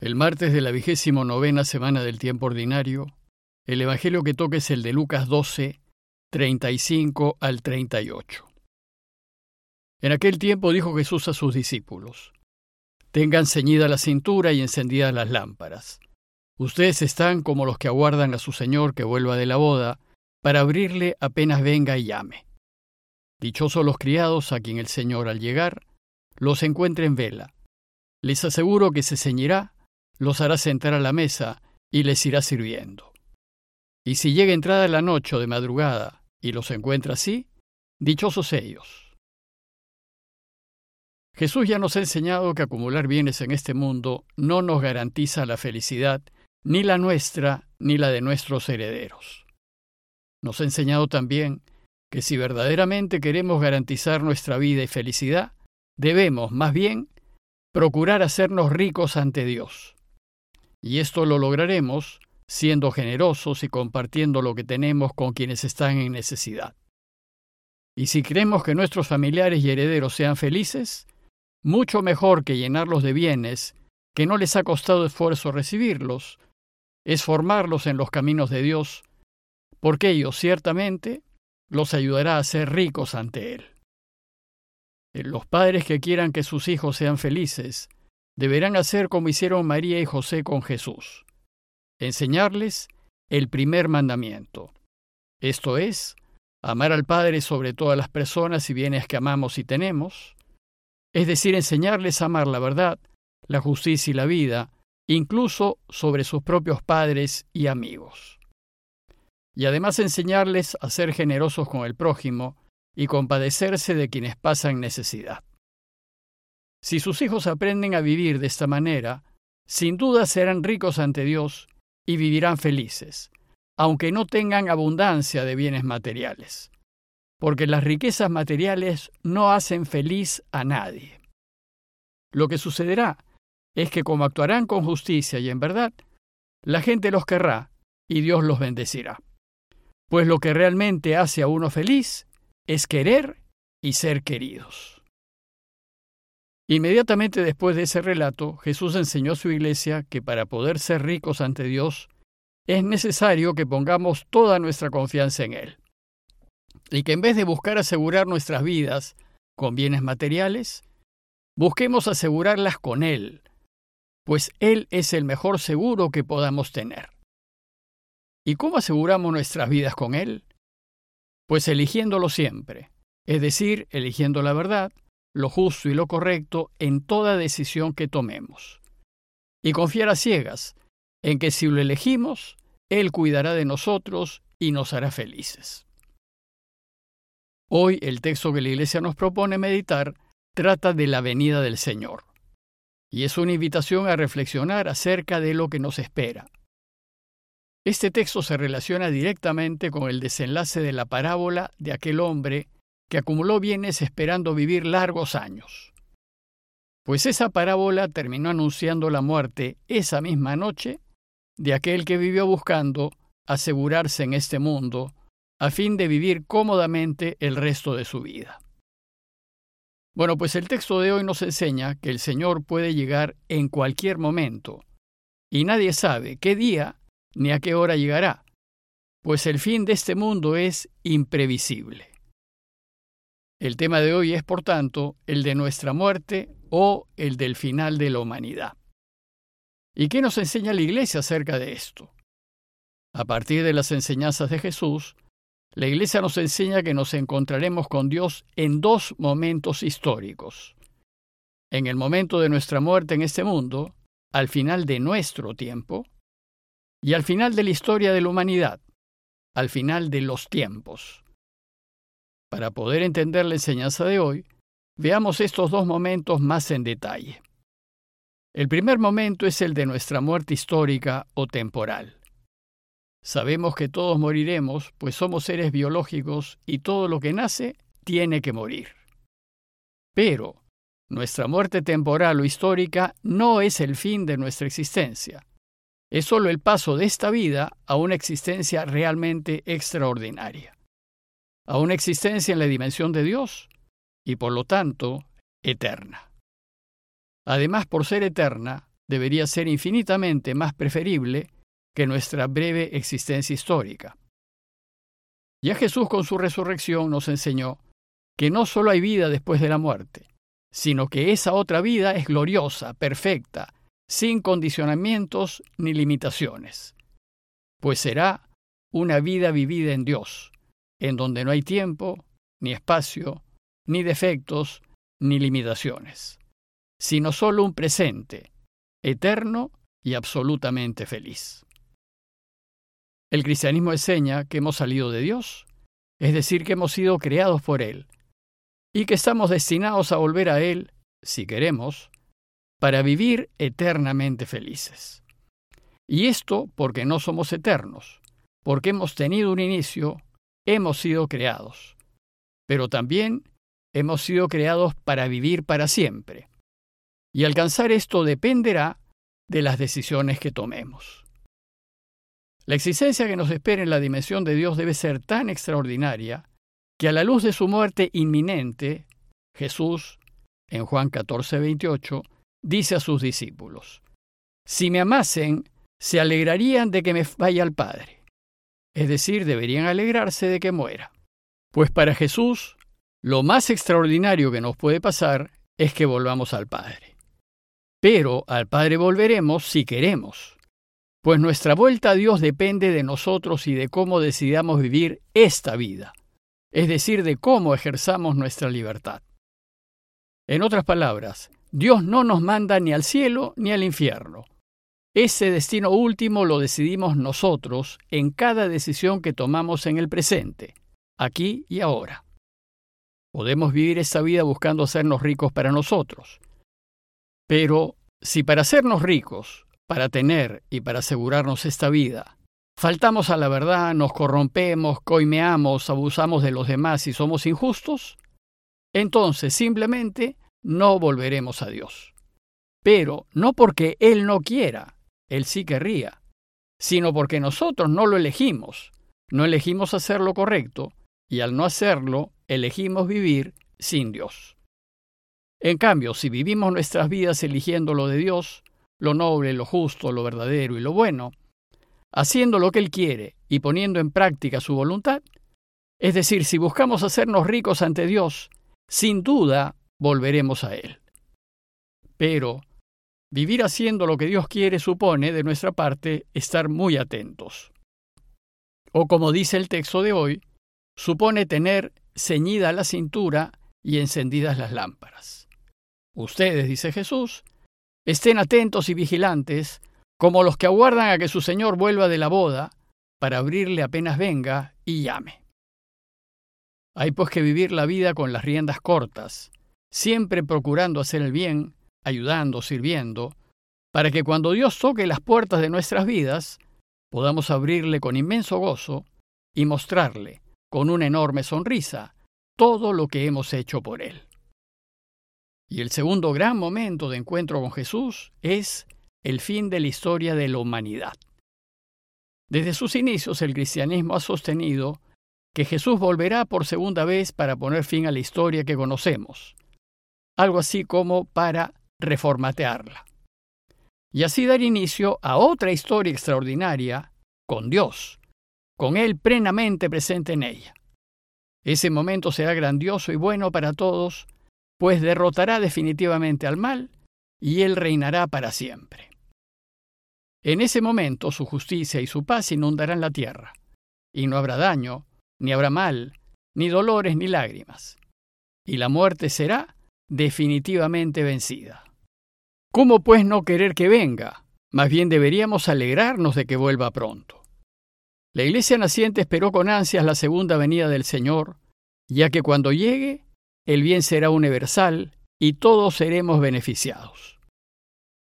El martes de la vigésimo novena semana del tiempo ordinario, el Evangelio que toca es el de Lucas 12, 35 al 38. En aquel tiempo dijo Jesús a sus discípulos, Tengan ceñida la cintura y encendidas las lámparas. Ustedes están como los que aguardan a su Señor que vuelva de la boda, para abrirle apenas venga y llame. Dichosos los criados a quien el Señor al llegar los encuentre en vela. Les aseguro que se ceñirá los hará sentar a la mesa y les irá sirviendo. Y si llega entrada la noche o de madrugada y los encuentra así, dichosos ellos. Jesús ya nos ha enseñado que acumular bienes en este mundo no nos garantiza la felicidad, ni la nuestra ni la de nuestros herederos. Nos ha enseñado también que si verdaderamente queremos garantizar nuestra vida y felicidad, debemos, más bien, procurar hacernos ricos ante Dios y esto lo lograremos siendo generosos y compartiendo lo que tenemos con quienes están en necesidad. Y si queremos que nuestros familiares y herederos sean felices, mucho mejor que llenarlos de bienes que no les ha costado esfuerzo recibirlos, es formarlos en los caminos de Dios, porque ello ciertamente los ayudará a ser ricos ante Él. Los padres que quieran que sus hijos sean felices deberán hacer como hicieron María y José con Jesús, enseñarles el primer mandamiento, esto es, amar al Padre sobre todas las personas y bienes que amamos y tenemos, es decir, enseñarles a amar la verdad, la justicia y la vida, incluso sobre sus propios padres y amigos. Y además enseñarles a ser generosos con el prójimo y compadecerse de quienes pasan necesidad. Si sus hijos aprenden a vivir de esta manera, sin duda serán ricos ante Dios y vivirán felices, aunque no tengan abundancia de bienes materiales, porque las riquezas materiales no hacen feliz a nadie. Lo que sucederá es que como actuarán con justicia y en verdad, la gente los querrá y Dios los bendecirá. Pues lo que realmente hace a uno feliz es querer y ser queridos. Inmediatamente después de ese relato, Jesús enseñó a su iglesia que para poder ser ricos ante Dios, es necesario que pongamos toda nuestra confianza en Él. Y que en vez de buscar asegurar nuestras vidas con bienes materiales, busquemos asegurarlas con Él, pues Él es el mejor seguro que podamos tener. ¿Y cómo aseguramos nuestras vidas con Él? Pues eligiéndolo siempre, es decir, eligiendo la verdad, lo justo y lo correcto en toda decisión que tomemos. Y confiar a ciegas en que si lo elegimos, Él cuidará de nosotros y nos hará felices. Hoy el texto que la Iglesia nos propone meditar trata de la venida del Señor, y es una invitación a reflexionar acerca de lo que nos espera. Este texto se relaciona directamente con el desenlace de la parábola de aquel hombre que acumuló bienes esperando vivir largos años. Pues esa parábola terminó anunciando la muerte esa misma noche de aquel que vivió buscando asegurarse en este mundo a fin de vivir cómodamente el resto de su vida. Bueno, pues el texto de hoy nos enseña que el Señor puede llegar en cualquier momento, y nadie sabe qué día ni a qué hora llegará, pues el fin de este mundo es imprevisible. El tema de hoy es, por tanto, el de nuestra muerte o el del final de la humanidad. ¿Y qué nos enseña la Iglesia acerca de esto? A partir de las enseñanzas de Jesús, la Iglesia nos enseña que nos encontraremos con Dios en dos momentos históricos. En el momento de nuestra muerte en este mundo, al final de nuestro tiempo, y al final de la historia de la humanidad, al final de los tiempos. Para poder entender la enseñanza de hoy, veamos estos dos momentos más en detalle. El primer momento es el de nuestra muerte histórica o temporal. Sabemos que todos moriremos, pues somos seres biológicos y todo lo que nace tiene que morir. Pero nuestra muerte temporal o histórica no es el fin de nuestra existencia. Es solo el paso de esta vida a una existencia realmente extraordinaria a una existencia en la dimensión de Dios y por lo tanto eterna. Además, por ser eterna, debería ser infinitamente más preferible que nuestra breve existencia histórica. Ya Jesús con su resurrección nos enseñó que no solo hay vida después de la muerte, sino que esa otra vida es gloriosa, perfecta, sin condicionamientos ni limitaciones, pues será una vida vivida en Dios, en donde no hay tiempo, ni espacio, ni defectos, ni limitaciones, sino solo un presente, eterno y absolutamente feliz. El cristianismo enseña que hemos salido de Dios, es decir, que hemos sido creados por Él, y que estamos destinados a volver a Él, si queremos, para vivir eternamente felices. Y esto porque no somos eternos, porque hemos tenido un inicio, hemos sido creados, pero también hemos sido creados para vivir para siempre. Y alcanzar esto dependerá de las decisiones que tomemos. La existencia que nos espera en la dimensión de Dios debe ser tan extraordinaria que a la luz de su muerte inminente, Jesús, en Juan 14, 28, dice a sus discípulos, Si me amasen, se alegrarían de que me vaya al Padre. Es decir, deberían alegrarse de que muera. Pues para Jesús, lo más extraordinario que nos puede pasar es que volvamos al Padre. Pero al Padre volveremos si queremos, pues nuestra vuelta a Dios depende de nosotros y de cómo decidamos vivir esta vida es decir, de cómo ejerzamos nuestra libertad. En otras palabras, Dios no nos manda ni al cielo ni al infierno. Ese destino último lo decidimos nosotros en cada decisión que tomamos en el presente, aquí y ahora. Podemos vivir esta vida buscando hacernos ricos para nosotros. Pero si para hacernos ricos, para tener y para asegurarnos esta vida, faltamos a la verdad, nos corrompemos, coimeamos, abusamos de los demás y somos injustos, entonces simplemente no volveremos a Dios. Pero no porque Él no quiera, Él sí querría, sino porque nosotros no lo elegimos, no elegimos hacer lo correcto, y al no hacerlo, elegimos vivir sin Dios. En cambio, si vivimos nuestras vidas eligiendo lo de Dios, lo noble, lo justo, lo verdadero y lo bueno, haciendo lo que Él quiere y poniendo en práctica su voluntad, es decir, si buscamos hacernos ricos ante Dios, sin duda volveremos a Él. Pero vivir haciendo lo que Dios quiere supone, de nuestra parte, estar muy atentos. O como dice el texto de hoy, supone tener ceñida la cintura y encendidas las lámparas. Ustedes, dice Jesús, estén atentos y vigilantes, como los que aguardan a que su señor vuelva de la boda para abrirle apenas venga y llame. Hay pues que vivir la vida con las riendas cortas, siempre procurando hacer el bien, ayudando, sirviendo, para que cuando Dios toque las puertas de nuestras vidas, podamos abrirle con inmenso gozo y mostrarle, con una enorme sonrisa, todo lo que hemos hecho por Él. Y el segundo gran momento de encuentro con Jesús es el fin de la historia de la humanidad. Desde sus inicios el cristianismo ha sostenido que Jesús volverá por segunda vez para poner fin a la historia que conocemos, algo así como para reformatearla, y así dar inicio a otra historia extraordinaria con Dios, con Él plenamente presente en ella. Ese momento será grandioso y bueno para todos, pues derrotará definitivamente al mal y Él reinará para siempre. En ese momento su justicia y su paz inundarán la tierra, y no habrá daño, ni habrá mal, ni dolores, ni lágrimas. Y la muerte será definitivamente vencida. ¿Cómo pues no querer que venga? Más bien deberíamos alegrarnos de que vuelva pronto. La iglesia naciente esperó con ansias la segunda venida del Señor, ya que cuando llegue, el bien será universal y todos seremos beneficiados.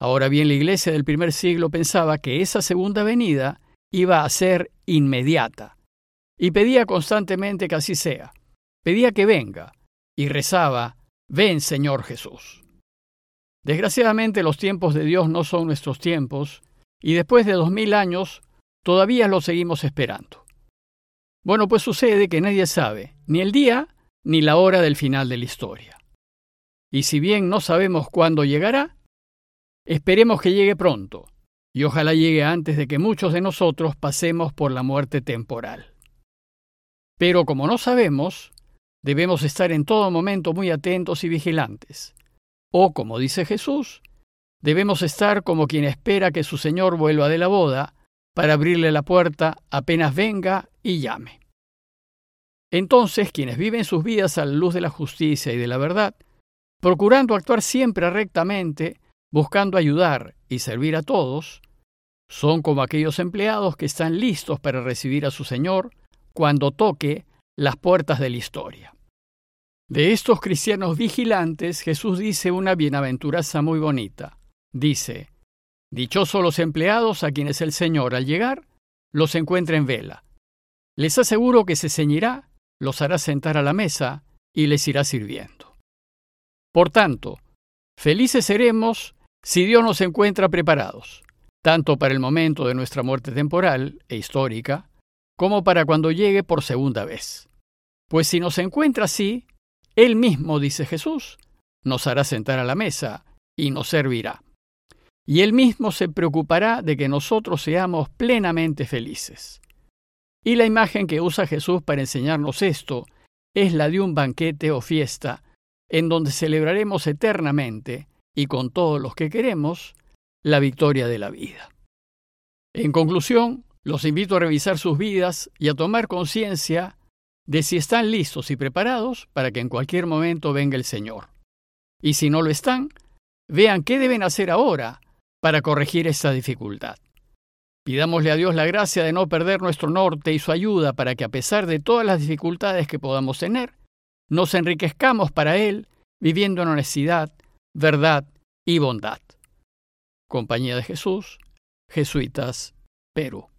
Ahora bien, la iglesia del primer siglo pensaba que esa segunda venida iba a ser inmediata, y pedía constantemente que así sea. Pedía que venga, y rezaba, Ven Señor Jesús. Desgraciadamente los tiempos de Dios no son nuestros tiempos, y después de dos mil años todavía lo seguimos esperando. Bueno, pues sucede que nadie sabe ni el día ni la hora del final de la historia. Y si bien no sabemos cuándo llegará, Esperemos que llegue pronto, y ojalá llegue antes de que muchos de nosotros pasemos por la muerte temporal. Pero como no sabemos, debemos estar en todo momento muy atentos y vigilantes. O, como dice Jesús, debemos estar como quien espera que su Señor vuelva de la boda para abrirle la puerta apenas venga y llame. Entonces, quienes viven sus vidas a la luz de la justicia y de la verdad, procurando actuar siempre rectamente, buscando ayudar y servir a todos, son como aquellos empleados que están listos para recibir a su Señor cuando toque las puertas de la historia. De estos cristianos vigilantes, Jesús dice una bienaventuranza muy bonita. Dice, Dichosos los empleados a quienes el Señor, al llegar, los encuentre en vela. Les aseguro que se ceñirá, los hará sentar a la mesa y les irá sirviendo. Por tanto, felices seremos si Dios nos encuentra preparados, tanto para el momento de nuestra muerte temporal e histórica, como para cuando llegue por segunda vez. Pues si nos encuentra así, Él mismo, dice Jesús, nos hará sentar a la mesa y nos servirá. Y Él mismo se preocupará de que nosotros seamos plenamente felices. Y la imagen que usa Jesús para enseñarnos esto es la de un banquete o fiesta en donde celebraremos eternamente y con todos los que queremos la victoria de la vida. En conclusión, los invito a revisar sus vidas y a tomar conciencia de si están listos y preparados para que en cualquier momento venga el Señor. Y si no lo están, vean qué deben hacer ahora para corregir esta dificultad. Pidámosle a Dios la gracia de no perder nuestro norte y su ayuda para que a pesar de todas las dificultades que podamos tener, nos enriquezcamos para Él viviendo en honestidad, verdad y bondad. Compañía de Jesús, Jesuitas, Perú.